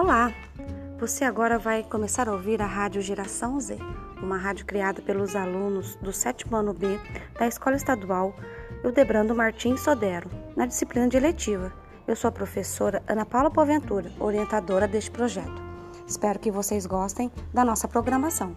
Olá! Você agora vai começar a ouvir a Rádio Geração Z, uma rádio criada pelos alunos do sétimo ano B da Escola Estadual Eudebrando Martins Sodero, na disciplina de eletiva. Eu sou a professora Ana Paula Poventura, orientadora deste projeto. Espero que vocês gostem da nossa programação.